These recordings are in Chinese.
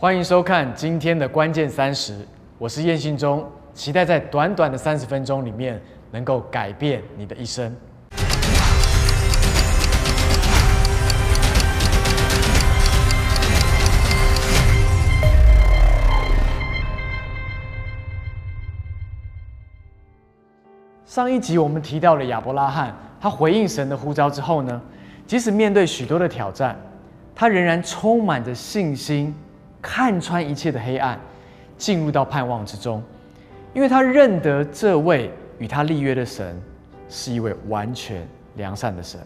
欢迎收看今天的关键三十，我是叶信忠，期待在短短的三十分钟里面能够改变你的一生。上一集我们提到了亚伯拉罕，他回应神的呼召之后呢，即使面对许多的挑战，他仍然充满着信心，看穿一切的黑暗，进入到盼望之中，因为他认得这位与他立约的神是一位完全良善的神。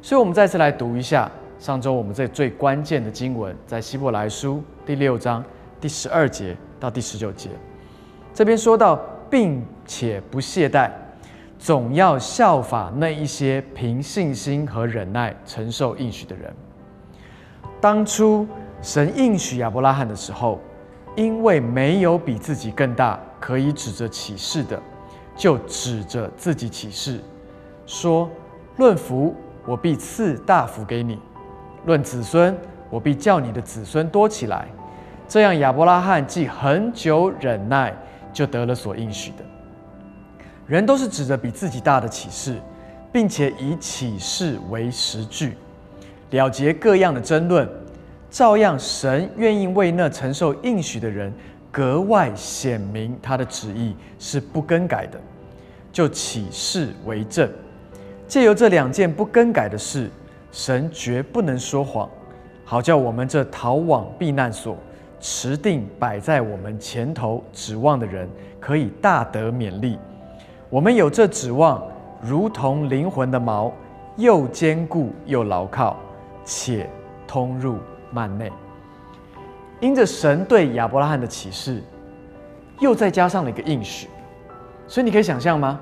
所以，我们再次来读一下上周我们这最关键的经文，在希伯来书第六章第十二节到第十九节，这边说到，并且不懈怠。总要效法那一些凭信心和忍耐承受应许的人。当初神应许亚伯拉罕的时候，因为没有比自己更大可以指着启示的，就指着自己启示，说：“论福，我必赐大福给你；论子孙，我必叫你的子孙多起来。”这样，亚伯拉罕既很久忍耐，就得了所应许的。人都是指着比自己大的启示，并且以启示为实据，了结各样的争论。照样，神愿意为那承受应许的人格外显明他的旨意是不更改的，就启示为证。借由这两件不更改的事，神绝不能说谎，好叫我们这逃往避难所、持定摆在我们前头指望的人，可以大得勉励。我们有这指望，如同灵魂的锚，又坚固又牢靠，且通入幔内。因着神对亚伯拉罕的启示，又再加上了一个应许，所以你可以想象吗？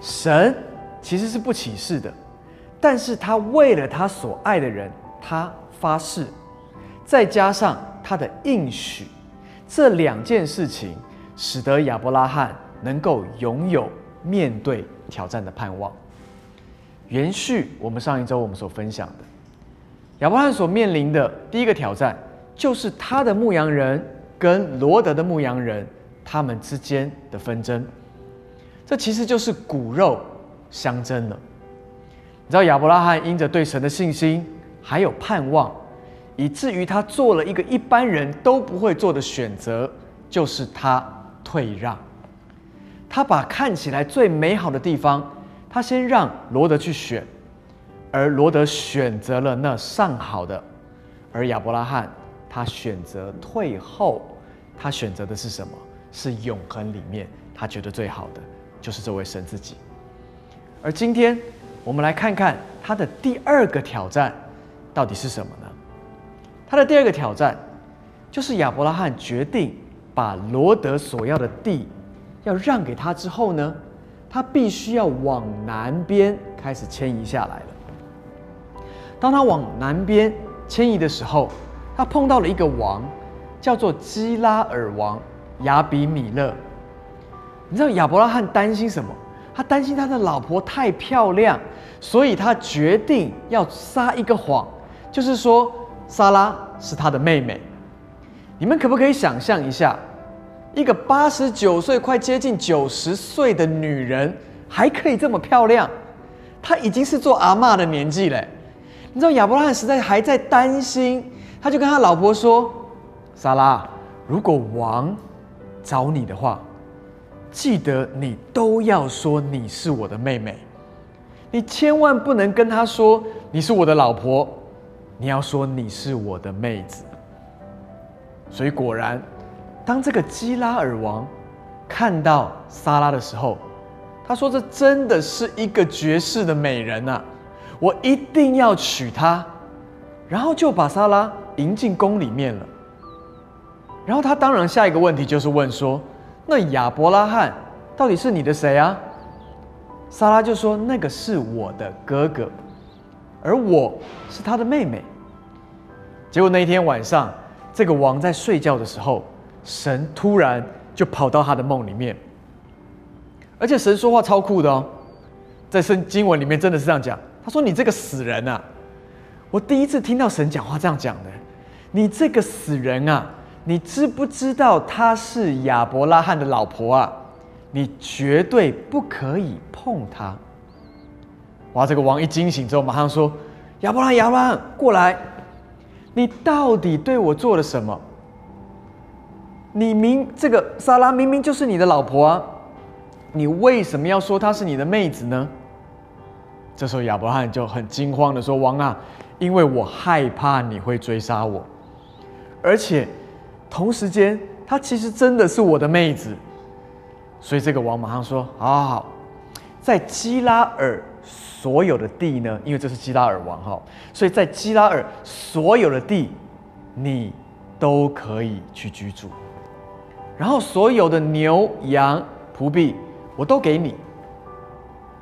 神其实是不启示的，但是他为了他所爱的人，他发誓，再加上他的应许，这两件事情，使得亚伯拉罕能够拥有。面对挑战的盼望，延续我们上一周我们所分享的，亚伯拉罕所面临的第一个挑战，就是他的牧羊人跟罗德的牧羊人他们之间的纷争。这其实就是骨肉相争了。你知道亚伯拉罕因着对神的信心还有盼望，以至于他做了一个一般人都不会做的选择，就是他退让。他把看起来最美好的地方，他先让罗德去选，而罗德选择了那上好的，而亚伯拉罕他选择退后，他选择的是什么？是永恒里面他觉得最好的，就是这位神自己。而今天我们来看看他的第二个挑战到底是什么呢？他的第二个挑战就是亚伯拉罕决定把罗德所要的地。要让给他之后呢，他必须要往南边开始迁移下来。当他往南边迁移的时候，他碰到了一个王，叫做基拉尔王亚比米勒。你知道亚伯拉罕担心什么？他担心他的老婆太漂亮，所以他决定要撒一个谎，就是说莎拉是他的妹妹。你们可不可以想象一下？一个八十九岁、快接近九十岁的女人，还可以这么漂亮，她已经是做阿妈的年纪嘞。你知道亚伯拉罕实在还在担心，他就跟他老婆说：“莎拉，如果王找你的话，记得你都要说你是我的妹妹，你千万不能跟他说你是我的老婆，你要说你是我的妹子。”所以果然。当这个基拉尔王看到莎拉的时候，他说：“这真的是一个绝世的美人呐，我一定要娶她。”然后就把莎拉迎进宫里面了。然后他当然下一个问题就是问说：“那亚伯拉罕到底是你的谁啊？”莎拉就说：“那个是我的哥哥，而我是他的妹妹。”结果那一天晚上，这个王在睡觉的时候。神突然就跑到他的梦里面，而且神说话超酷的哦，在圣经文里面真的是这样讲。他说：“你这个死人啊！”我第一次听到神讲话这样讲的。你这个死人啊！你知不知道她是亚伯拉罕的老婆啊？你绝对不可以碰她。”哇！这个王一惊醒之后，马上说：“亚伯拉，亚伯拉罕，过来！你到底对我做了什么？你明这个莎拉明明就是你的老婆啊，你为什么要说她是你的妹子呢？”这时候亚伯拉罕就很惊慌的说：“王啊，因为我害怕你会追杀我，而且同时间她其实真的是我的妹子，所以这个王马上说：好好好，在基拉尔。”所有的地呢？因为这是基拉尔王哈，所以在基拉尔所有的地，你都可以去居住。然后所有的牛羊仆婢，我都给你。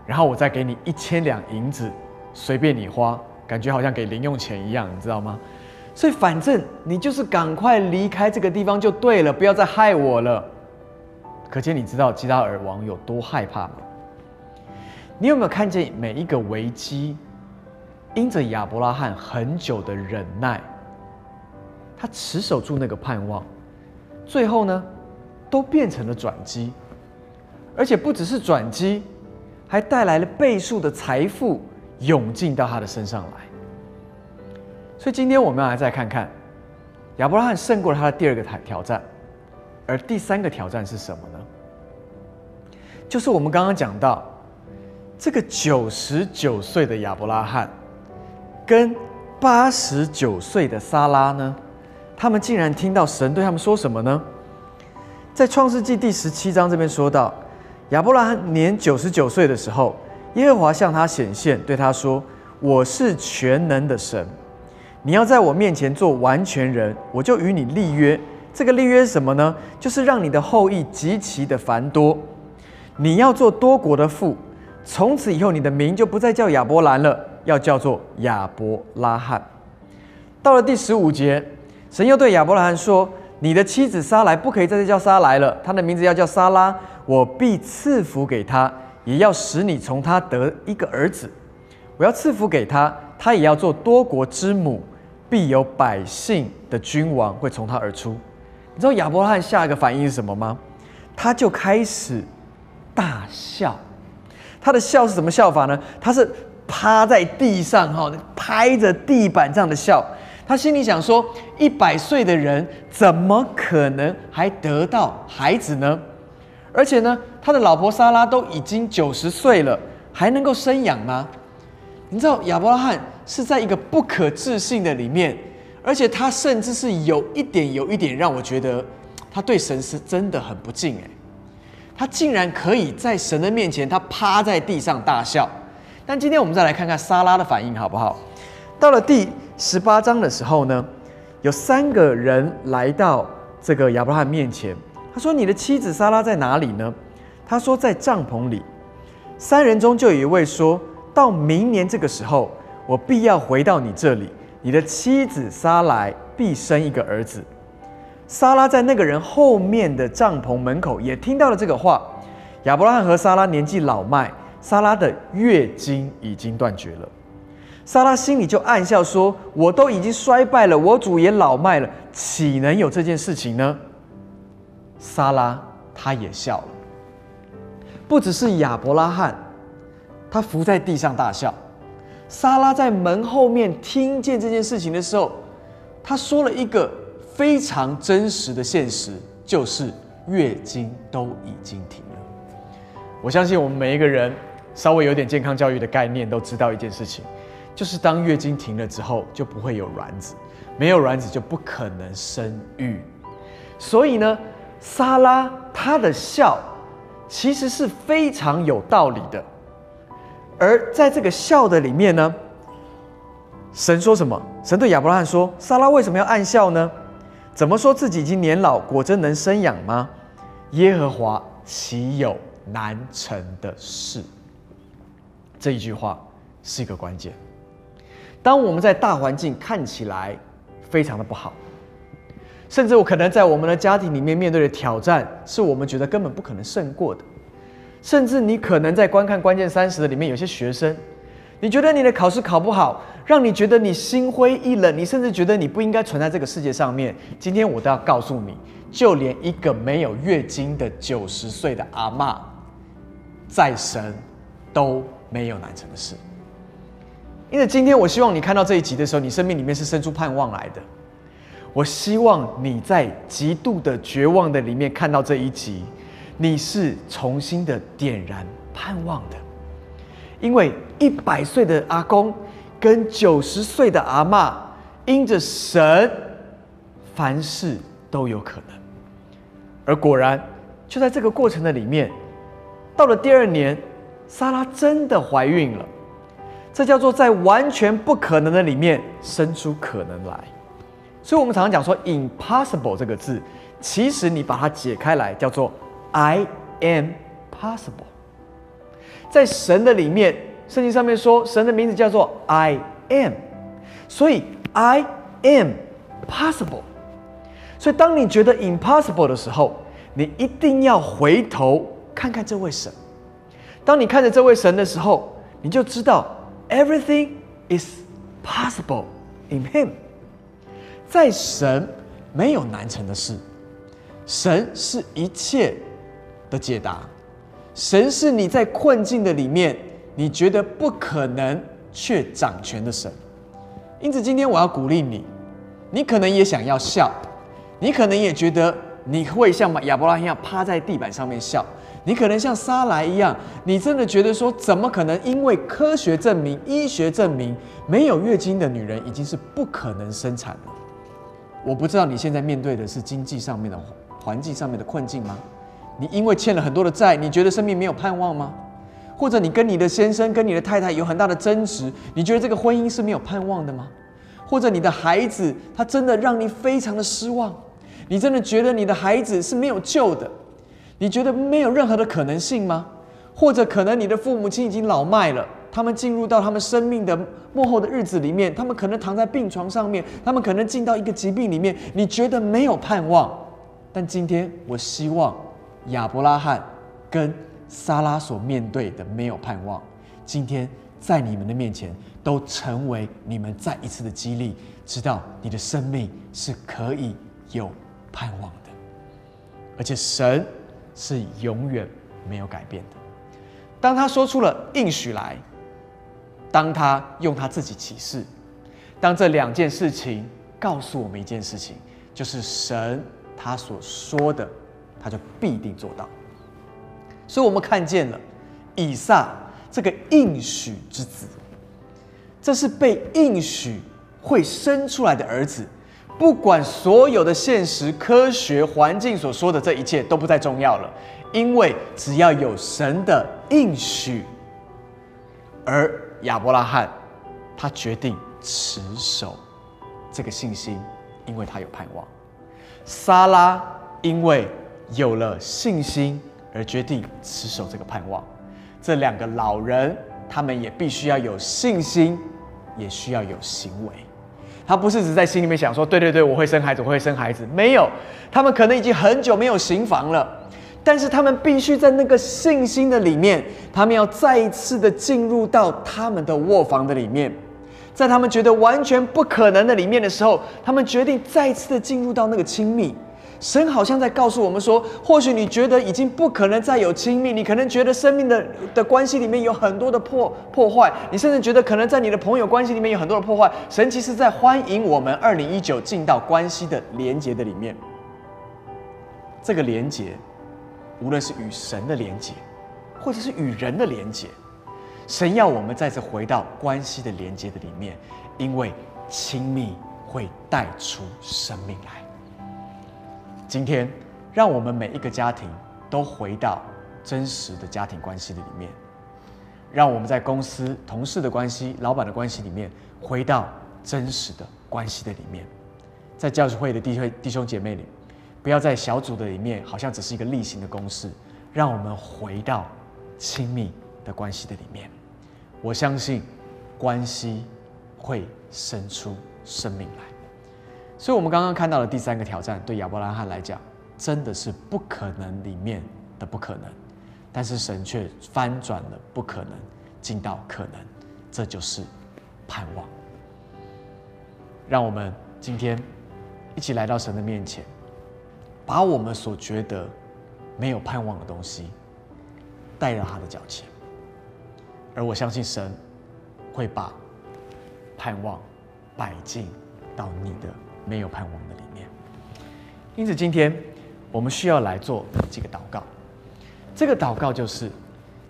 然后我再给你一千两银子，随便你花，感觉好像给零用钱一样，你知道吗？所以反正你就是赶快离开这个地方就对了，不要再害我了。可见你知道基拉尔王有多害怕吗？你有没有看见每一个危机，因着亚伯拉罕很久的忍耐，他持守住那个盼望，最后呢，都变成了转机，而且不只是转机，还带来了倍数的财富涌进到他的身上来。所以今天我们要来再看看，亚伯拉罕胜过了他的第二个挑挑战，而第三个挑战是什么呢？就是我们刚刚讲到。这个九十九岁的亚伯拉罕，跟八十九岁的撒拉呢，他们竟然听到神对他们说什么呢？在创世纪第十七章这边说到，亚伯拉罕年九十九岁的时候，耶和华向他显现，对他说：“我是全能的神，你要在我面前做完全人，我就与你立约。这个立约是什么呢？就是让你的后裔极其的繁多，你要做多国的父。”从此以后，你的名就不再叫亚伯兰了，要叫做亚伯拉罕。到了第十五节，神又对亚伯拉罕说：“你的妻子撒来不可以再叫撒来了，她的名字要叫撒拉。我必赐福给他，也要使你从他得一个儿子。我要赐福给他，他也要做多国之母，必有百姓的君王会从他而出。”你知道亚伯拉罕下一个反应是什么吗？他就开始大笑。他的笑是什么笑法呢？他是趴在地上哈，拍着地板这样的笑。他心里想说：一百岁的人怎么可能还得到孩子呢？而且呢，他的老婆莎拉都已经九十岁了，还能够生养吗？你知道亚伯拉罕是在一个不可置信的里面，而且他甚至是有一点有一点让我觉得他对神是真的很不敬哎。他竟然可以在神的面前，他趴在地上大笑。但今天我们再来看看莎拉的反应好不好？到了第十八章的时候呢，有三个人来到这个亚伯拉罕面前。他说：“你的妻子莎拉在哪里呢？”他说：“在帐篷里。”三人中就有一位说：“到明年这个时候，我必要回到你这里，你的妻子莎来必生一个儿子。”莎拉在那个人后面的帐篷门口也听到了这个话。亚伯拉罕和莎拉年纪老迈，莎拉的月经已经断绝了。莎拉心里就暗笑说：“我都已经衰败了，我主也老迈了，岂能有这件事情呢？”莎拉她也笑了。不只是亚伯拉罕，他伏在地上大笑。莎拉在门后面听见这件事情的时候，他说了一个。非常真实的现实就是月经都已经停了。我相信我们每一个人稍微有点健康教育的概念都知道一件事情，就是当月经停了之后就不会有卵子，没有卵子就不可能生育。所以呢，莎拉她的笑其实是非常有道理的。而在这个笑的里面呢，神说什么？神对亚伯拉罕说：“莎拉为什么要暗笑呢？”怎么说自己已经年老，果真能生养吗？耶和华岂有难成的事？这一句话是一个关键。当我们在大环境看起来非常的不好，甚至我可能在我们的家庭里面面对的挑战，是我们觉得根本不可能胜过的。甚至你可能在观看关键三十的里面，有些学生，你觉得你的考试考不好，让你觉得你心灰意冷，你甚至觉得你不应该存在这个世界上面。今天我都要告诉你，就连一个没有月经的九十岁的阿嬷，再生都没有难成的事。因为今天我希望你看到这一集的时候，你生命里面是生出盼望来的。我希望你在极度的绝望的里面看到这一集，你是重新的点燃盼望的。因为一百岁的阿公跟九十岁的阿嬷，因着神，凡事都有可能。而果然，就在这个过程的里面，到了第二年，莎拉真的怀孕了。这叫做在完全不可能的里面生出可能来。所以，我们常常讲说 “impossible” 这个字，其实你把它解开来，叫做 “I am possible”。在神的里面，圣经上面说，神的名字叫做 “I am”，所以 “I am possible”。所以，当你觉得 impossible 的时候，你一定要回头看看这位神。当你看着这位神的时候，你就知道 everything is possible in Him。在神没有难成的事，神是一切的解答。神是你在困境的里面，你觉得不可能却掌权的神。因此，今天我要鼓励你，你可能也想要笑，你可能也觉得你会像亚伯拉罕一样趴在地板上面笑，你可能像撒来一样，你真的觉得说，怎么可能？因为科学证明、医学证明，没有月经的女人已经是不可能生产了。我不知道你现在面对的是经济上面的环境上面的困境吗？你因为欠了很多的债，你觉得生命没有盼望吗？或者你跟你的先生、跟你的太太有很大的争执，你觉得这个婚姻是没有盼望的吗？或者你的孩子他真的让你非常的失望，你真的觉得你的孩子是没有救的？你觉得没有任何的可能性吗？或者可能你的父母亲已经老迈了？他们进入到他们生命的幕后的日子里面，他们可能躺在病床上面，他们可能进到一个疾病里面，你觉得没有盼望。但今天，我希望亚伯拉罕跟撒拉所面对的没有盼望，今天在你们的面前都成为你们再一次的激励，知道你的生命是可以有盼望的，而且神是永远没有改变的。当他说出了应许来。当他用他自己启示，当这两件事情告诉我们一件事情，就是神他所说的，他就必定做到。所以，我们看见了以撒这个应许之子，这是被应许会生出来的儿子。不管所有的现实、科学、环境所说的这一切都不再重要了，因为只要有神的应许，而。亚伯拉罕，他决定持守这个信心，因为他有盼望。撒拉因为有了信心而决定持守这个盼望。这两个老人，他们也必须要有信心，也需要有行为。他不是只在心里面想说：“对对对，我会生孩子，我会生孩子。”没有，他们可能已经很久没有行房了。但是他们必须在那个信心的里面，他们要再一次的进入到他们的卧房的里面，在他们觉得完全不可能的里面的时候，他们决定再一次的进入到那个亲密。神好像在告诉我们说，或许你觉得已经不可能再有亲密，你可能觉得生命的的关系里面有很多的破破坏，你甚至觉得可能在你的朋友关系里面有很多的破坏。神其实在欢迎我们二零一九进到关系的连接的里面，这个连接。无论是与神的连接，或者是与人的连接，神要我们再次回到关系的连接的里面，因为亲密会带出生命来。今天，让我们每一个家庭都回到真实的家庭关系的里面，让我们在公司同事的关系、老板的关系里面，回到真实的关系的里面，在教师会的弟兄弟兄姐妹里。不要在小组的里面，好像只是一个例行的公事，让我们回到亲密的关系的里面。我相信关系会生出生命来。所以，我们刚刚看到的第三个挑战，对亚伯拉罕来讲，真的是不可能里面的不可能。但是神却翻转了不可能，进到可能。这就是盼望。让我们今天一起来到神的面前，把我们所觉得没有盼望的东西带到他的脚前，而我相信神会把盼望摆进到你的没有盼望的里面。因此，今天我们需要来做几个祷告。这个祷告就是，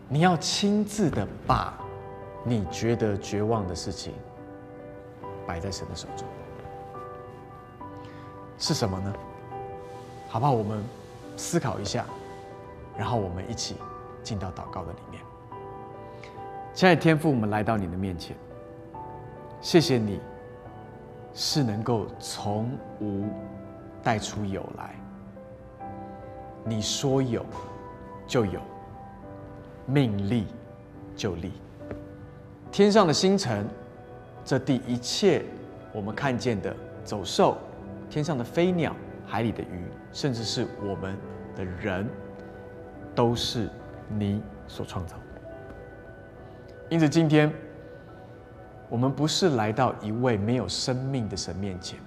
你要亲自的把你觉得绝望的事情摆在神的手中。是什么呢？好不好？我们思考一下，然后我们一起进到祷告的里面。亲爱的天父，我们来到你的面前，谢谢你，是能够从无带出有来。你说有就有，命立就立。天上的星辰，这地一切我们看见的走兽。天上的飞鸟，海里的鱼，甚至是我们的人，都是你所创造的。因此，今天我们不是来到一位没有生命的神面前，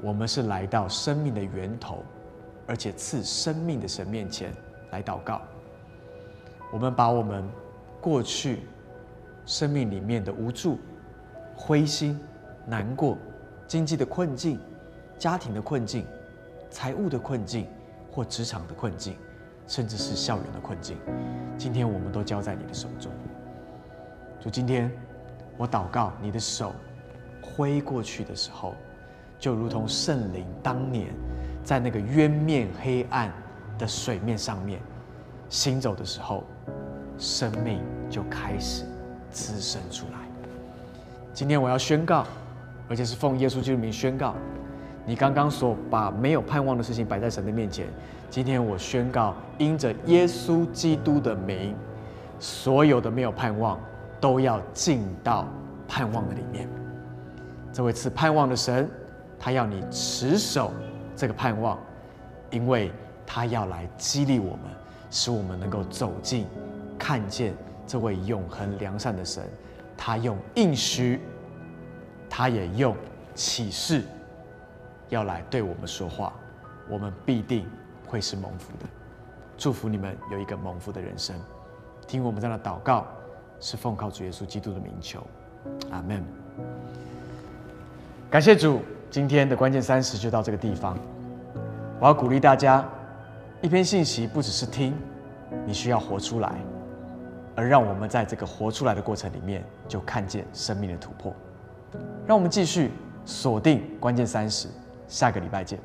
我们是来到生命的源头，而且赐生命的神面前来祷告。我们把我们过去生命里面的无助、灰心、难过、经济的困境。家庭的困境、财务的困境，或职场的困境，甚至是校园的困境，今天我们都交在你的手中。就今天，我祷告，你的手挥过去的时候，就如同圣灵当年在那个渊面黑暗的水面上面行走的时候，生命就开始滋生出来。今天我要宣告，而且是奉耶稣基督名宣告。你刚刚所把没有盼望的事情摆在神的面前，今天我宣告，因着耶稣基督的名，所有的没有盼望都要进到盼望的里面。这位赐盼望的神，他要你持守这个盼望，因为他要来激励我们，使我们能够走进看见这位永恒良善的神。他用应许，他也用启示。要来对我们说话，我们必定会是蒙福的。祝福你们有一个蒙福的人生。听我们这样的祷告，是奉靠主耶稣基督的名求，阿门。感谢主，今天的关键三十就到这个地方。我要鼓励大家，一篇信息不只是听，你需要活出来，而让我们在这个活出来的过程里面，就看见生命的突破。让我们继续锁定关键三十。下个礼拜见。